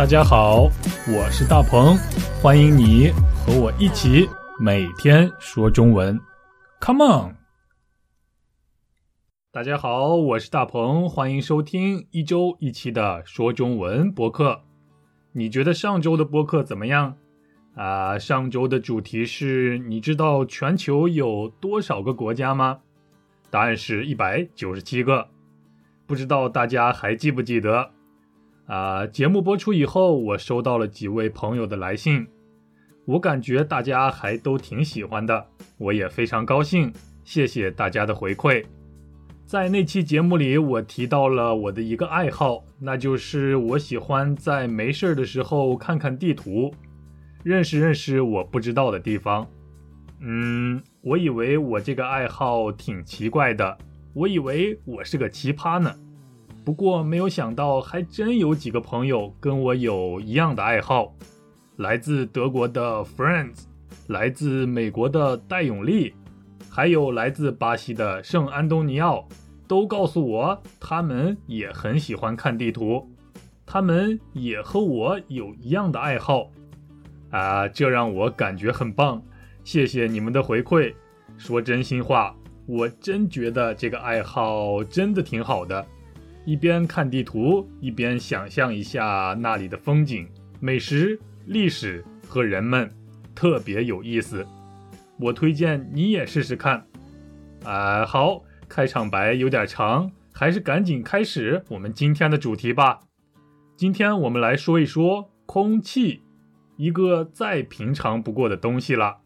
大家好，我是大鹏，欢迎你和我一起每天说中文，Come on！大家好，我是大鹏，欢迎收听一周一期的说中文播客。你觉得上周的播客怎么样？啊，上周的主题是你知道全球有多少个国家吗？答案是一百九十七个。不知道大家还记不记得？啊，节目播出以后，我收到了几位朋友的来信，我感觉大家还都挺喜欢的，我也非常高兴，谢谢大家的回馈。在那期节目里，我提到了我的一个爱好，那就是我喜欢在没事儿的时候看看地图，认识认识我不知道的地方。嗯，我以为我这个爱好挺奇怪的，我以为我是个奇葩呢。不过没有想到，还真有几个朋友跟我有一样的爱好。来自德国的 Friends，来自美国的戴永利，还有来自巴西的圣安东尼奥，都告诉我他们也很喜欢看地图，他们也和我有一样的爱好。啊，这让我感觉很棒。谢谢你们的回馈。说真心话，我真觉得这个爱好真的挺好的。一边看地图，一边想象一下那里的风景、美食、历史和人们，特别有意思。我推荐你也试试看。啊，好，开场白有点长，还是赶紧开始我们今天的主题吧。今天我们来说一说空气，一个再平常不过的东西了。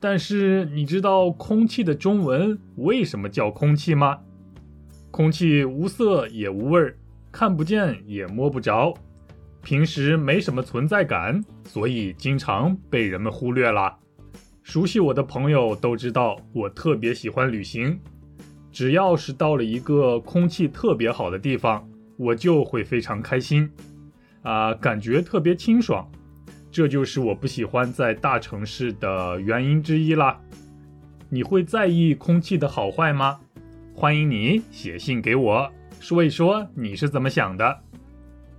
但是你知道空气的中文为什么叫空气吗？空气无色也无味儿，看不见也摸不着，平时没什么存在感，所以经常被人们忽略了。熟悉我的朋友都知道，我特别喜欢旅行，只要是到了一个空气特别好的地方，我就会非常开心，啊，感觉特别清爽。这就是我不喜欢在大城市的原因之一啦。你会在意空气的好坏吗？欢迎你写信给我，说一说你是怎么想的。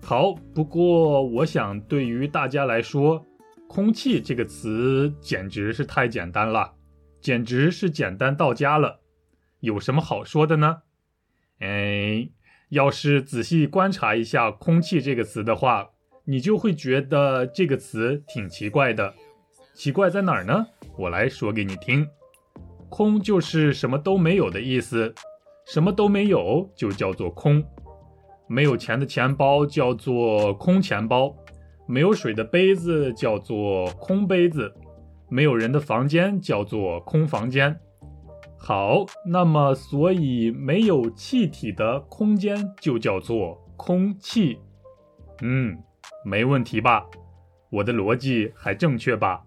好，不过我想对于大家来说，“空气”这个词简直是太简单了，简直是简单到家了。有什么好说的呢？哎，要是仔细观察一下“空气”这个词的话，你就会觉得这个词挺奇怪的。奇怪在哪儿呢？我来说给你听。空就是什么都没有的意思，什么都没有就叫做空。没有钱的钱包叫做空钱包，没有水的杯子叫做空杯子，没有人的房间叫做空房间。好，那么所以没有气体的空间就叫做空气。嗯，没问题吧？我的逻辑还正确吧？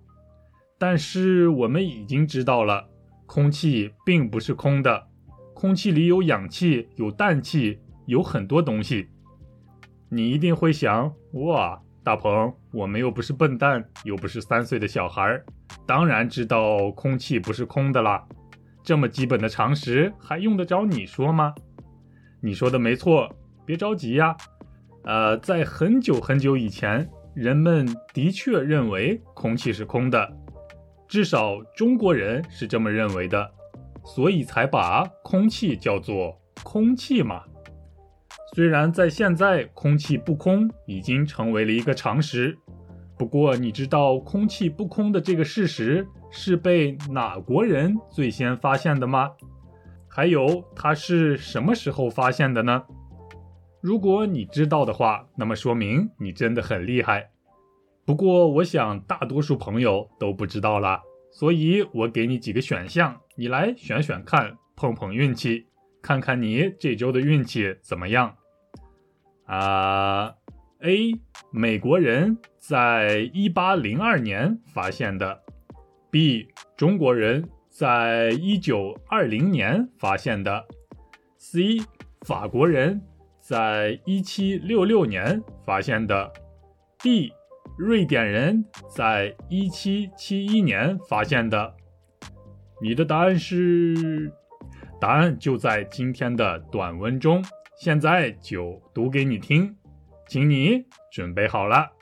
但是我们已经知道了。空气并不是空的，空气里有氧气，有氮气，有很多东西。你一定会想：哇，大鹏，我们又不是笨蛋，又不是三岁的小孩，当然知道空气不是空的啦。这么基本的常识还用得着你说吗？你说的没错，别着急呀。呃，在很久很久以前，人们的确认为空气是空的。至少中国人是这么认为的，所以才把空气叫做空气嘛。虽然在现在空气不空已经成为了一个常识，不过你知道空气不空的这个事实是被哪国人最先发现的吗？还有它是什么时候发现的呢？如果你知道的话，那么说明你真的很厉害。不过，我想大多数朋友都不知道了，所以我给你几个选项，你来选选看，碰碰运气，看看你这周的运气怎么样。啊，A，美国人在一八零二年发现的；B，中国人在一九二零年发现的；C，法国人在一七六六年发现的；D。瑞典人在一七七一年发现的，你的答案是？答案就在今天的短文中，现在就读给你听。请你准备好了。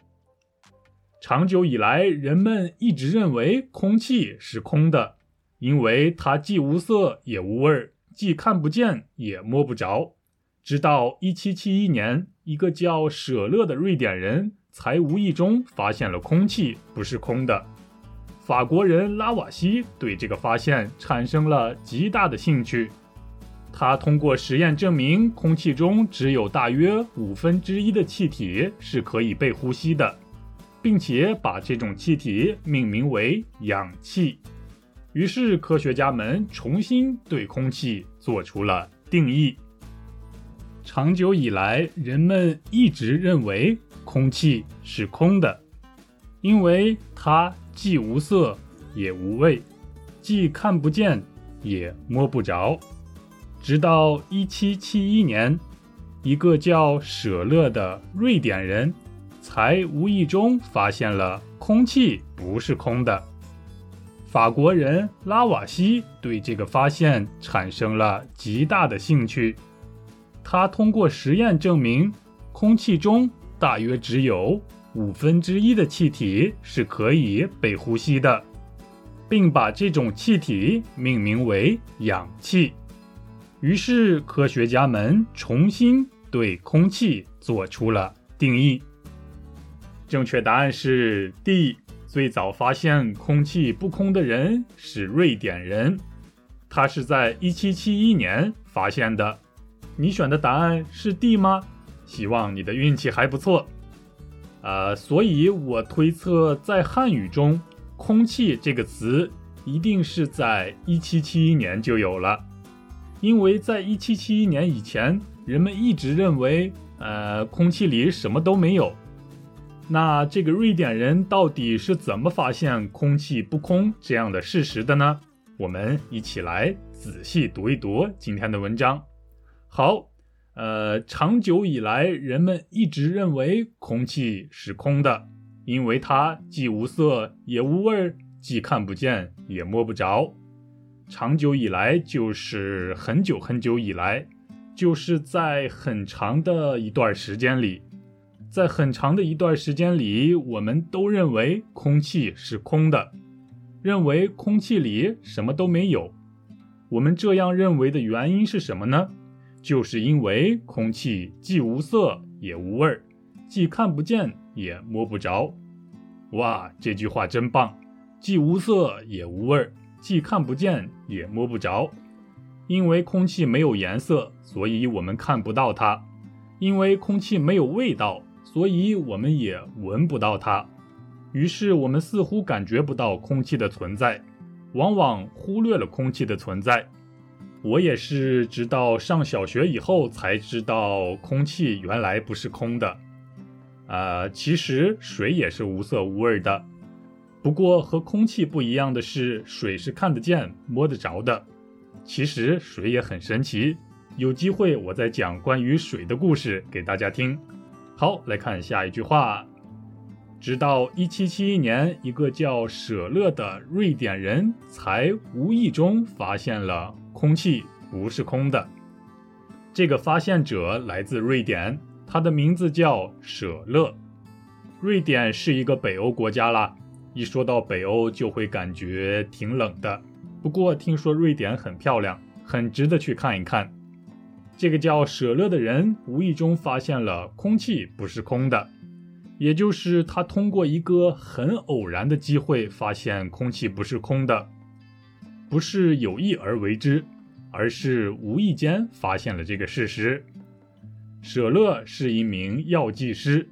长久以来，人们一直认为空气是空的，因为它既无色也无味，既看不见也摸不着。直到1771年，一个叫舍勒的瑞典人才无意中发现了空气不是空的。法国人拉瓦锡对这个发现产生了极大的兴趣。他通过实验证明，空气中只有大约五分之一的气体是可以被呼吸的，并且把这种气体命名为氧气。于是，科学家们重新对空气做出了定义。长久以来，人们一直认为空气是空的，因为它既无色也无味，既看不见也摸不着。直到1771年，一个叫舍勒的瑞典人才无意中发现了空气不是空的。法国人拉瓦锡对这个发现产生了极大的兴趣。他通过实验证明，空气中大约只有五分之一的气体是可以被呼吸的，并把这种气体命名为氧气。于是，科学家们重新对空气做出了定义。正确答案是 D。最早发现空气不空的人是瑞典人，他是在1771年发现的。你选的答案是 D 吗？希望你的运气还不错。呃，所以我推测，在汉语中，“空气”这个词一定是在1771年就有了，因为在1771年以前，人们一直认为，呃，空气里什么都没有。那这个瑞典人到底是怎么发现空气不空这样的事实的呢？我们一起来仔细读一读今天的文章。好，呃，长久以来，人们一直认为空气是空的，因为它既无色也无味，既看不见也摸不着。长久以来，就是很久很久以来，就是在很长的一段时间里，在很长的一段时间里，我们都认为空气是空的，认为空气里什么都没有。我们这样认为的原因是什么呢？就是因为空气既无色也无味儿，既看不见也摸不着。哇，这句话真棒！既无色也无味儿，既看不见也摸不着。因为空气没有颜色，所以我们看不到它；因为空气没有味道，所以我们也闻不到它。于是我们似乎感觉不到空气的存在，往往忽略了空气的存在。我也是直到上小学以后才知道，空气原来不是空的。啊，其实水也是无色无味的。不过和空气不一样的是，水是看得见、摸得着的。其实水也很神奇，有机会我再讲关于水的故事给大家听。好，来看下一句话。直到1771年，一个叫舍勒的瑞典人才无意中发现了。空气不是空的。这个发现者来自瑞典，他的名字叫舍勒。瑞典是一个北欧国家啦，一说到北欧就会感觉挺冷的。不过听说瑞典很漂亮，很值得去看一看。这个叫舍勒的人无意中发现了空气不是空的，也就是他通过一个很偶然的机会发现空气不是空的。不是有意而为之，而是无意间发现了这个事实。舍勒是一名药剂师，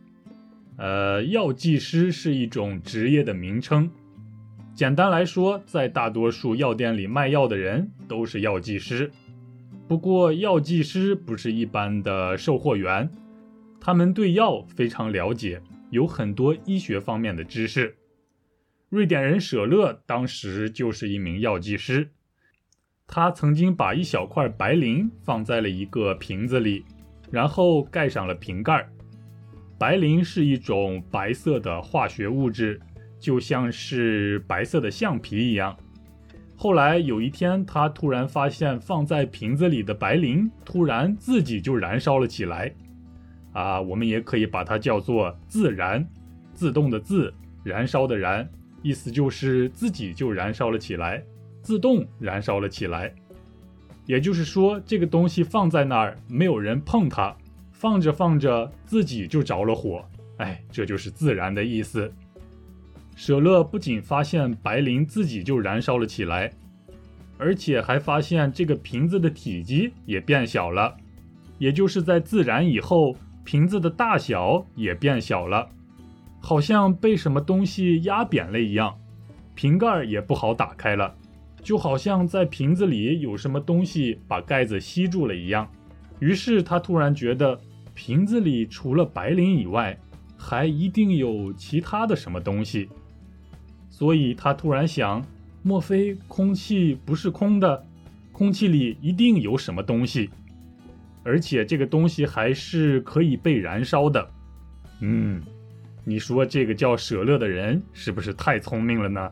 呃，药剂师是一种职业的名称。简单来说，在大多数药店里卖药的人都是药剂师。不过，药剂师不是一般的售货员，他们对药非常了解，有很多医学方面的知识。瑞典人舍勒当时就是一名药剂师，他曾经把一小块白磷放在了一个瓶子里，然后盖上了瓶盖。白磷是一种白色的化学物质，就像是白色的橡皮一样。后来有一天，他突然发现放在瓶子里的白磷突然自己就燃烧了起来。啊，我们也可以把它叫做自燃，自动的自，燃烧的燃，意思就是自己就燃烧了起来，自动燃烧了起来。也就是说，这个东西放在那儿，没有人碰它，放着放着自己就着了火。哎，这就是自燃的意思。舍勒不仅发现白磷自己就燃烧了起来，而且还发现这个瓶子的体积也变小了，也就是在自燃以后，瓶子的大小也变小了，好像被什么东西压扁了一样，瓶盖也不好打开了，就好像在瓶子里有什么东西把盖子吸住了一样。于是他突然觉得，瓶子里除了白磷以外，还一定有其他的什么东西。所以他突然想，莫非空气不是空的？空气里一定有什么东西，而且这个东西还是可以被燃烧的。嗯，你说这个叫舍勒的人是不是太聪明了呢？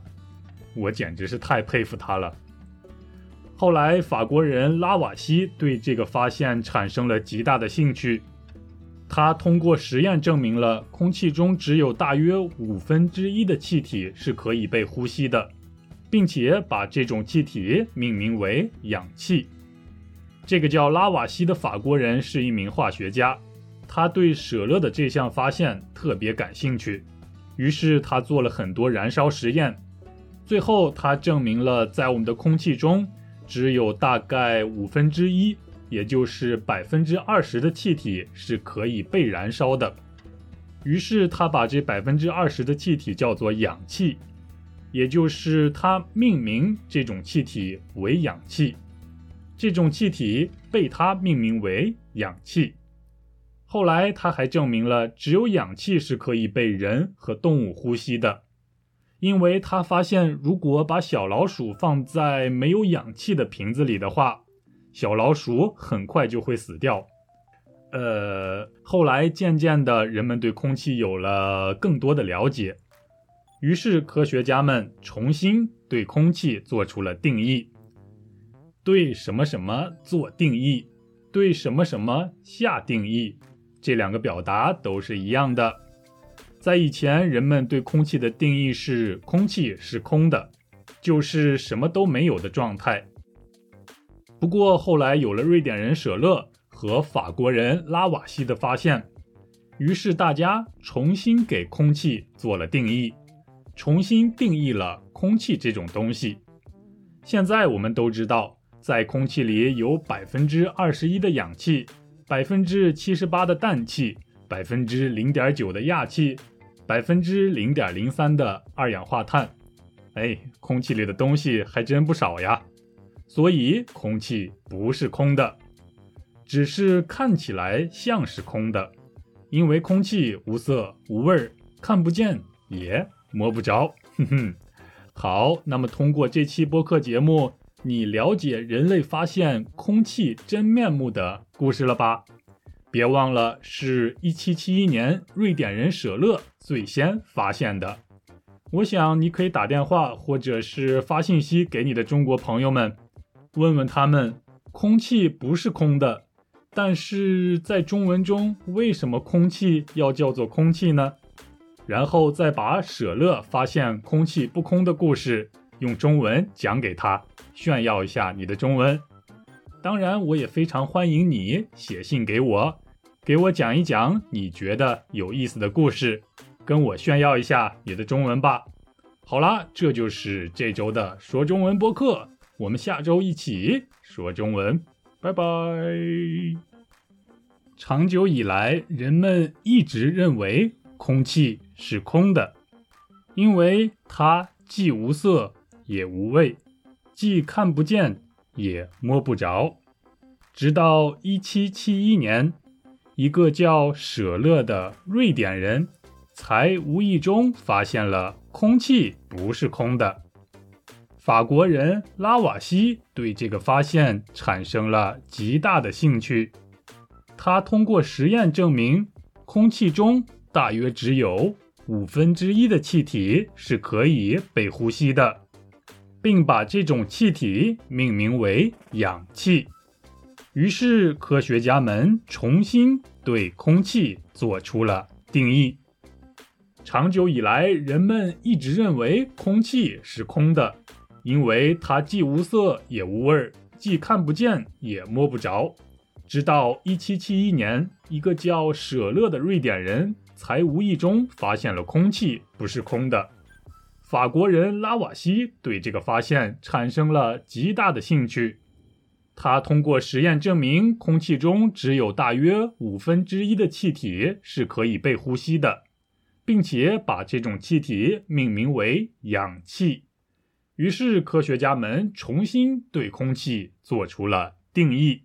我简直是太佩服他了。后来，法国人拉瓦锡对这个发现产生了极大的兴趣。他通过实验证明了空气中只有大约五分之一的气体是可以被呼吸的，并且把这种气体命名为氧气。这个叫拉瓦锡的法国人是一名化学家，他对舍勒的这项发现特别感兴趣，于是他做了很多燃烧实验，最后他证明了在我们的空气中只有大概五分之一。也就是百分之二十的气体是可以被燃烧的，于是他把这百分之二十的气体叫做氧气，也就是他命名这种气体为氧气，这种气体被他命名为氧气。后来他还证明了只有氧气是可以被人和动物呼吸的，因为他发现如果把小老鼠放在没有氧气的瓶子里的话。小老鼠很快就会死掉。呃，后来渐渐的，人们对空气有了更多的了解，于是科学家们重新对空气做出了定义。对什么什么做定义，对什么什么下定义，这两个表达都是一样的。在以前，人们对空气的定义是：空气是空的，就是什么都没有的状态。不过后来有了瑞典人舍勒和法国人拉瓦锡的发现，于是大家重新给空气做了定义，重新定义了空气这种东西。现在我们都知道，在空气里有百分之二十一的氧气，百分之七十八的氮气，百分之零点九的氩气，百分之零点零三的二氧化碳。哎，空气里的东西还真不少呀。所以空气不是空的，只是看起来像是空的，因为空气无色无味，看不见也摸不着。哼哼，好，那么通过这期播客节目，你了解人类发现空气真面目的故事了吧？别忘了，是一七七一年瑞典人舍勒最先发现的。我想你可以打电话或者是发信息给你的中国朋友们。问问他们，空气不是空的，但是在中文中为什么空气要叫做空气呢？然后再把舍勒发现空气不空的故事用中文讲给他，炫耀一下你的中文。当然，我也非常欢迎你写信给我，给我讲一讲你觉得有意思的故事，跟我炫耀一下你的中文吧。好啦，这就是这周的说中文播客。我们下周一起说中文，拜拜。长久以来，人们一直认为空气是空的，因为它既无色也无味，既看不见也摸不着。直到一七七一年，一个叫舍勒的瑞典人才无意中发现了空气不是空的。法国人拉瓦锡对这个发现产生了极大的兴趣。他通过实验证明，空气中大约只有五分之一的气体是可以被呼吸的，并把这种气体命名为氧气。于是，科学家们重新对空气做出了定义。长久以来，人们一直认为空气是空的，因为它既无色也无味，既看不见也摸不着。直到1771年，一个叫舍勒的瑞典人才无意中发现了空气不是空的。法国人拉瓦锡对这个发现产生了极大的兴趣。他通过实验证明，空气中只有大约五分之一的气体是可以被呼吸的，并且把这种气体命名为氧气。于是，科学家们重新对空气做出了定义。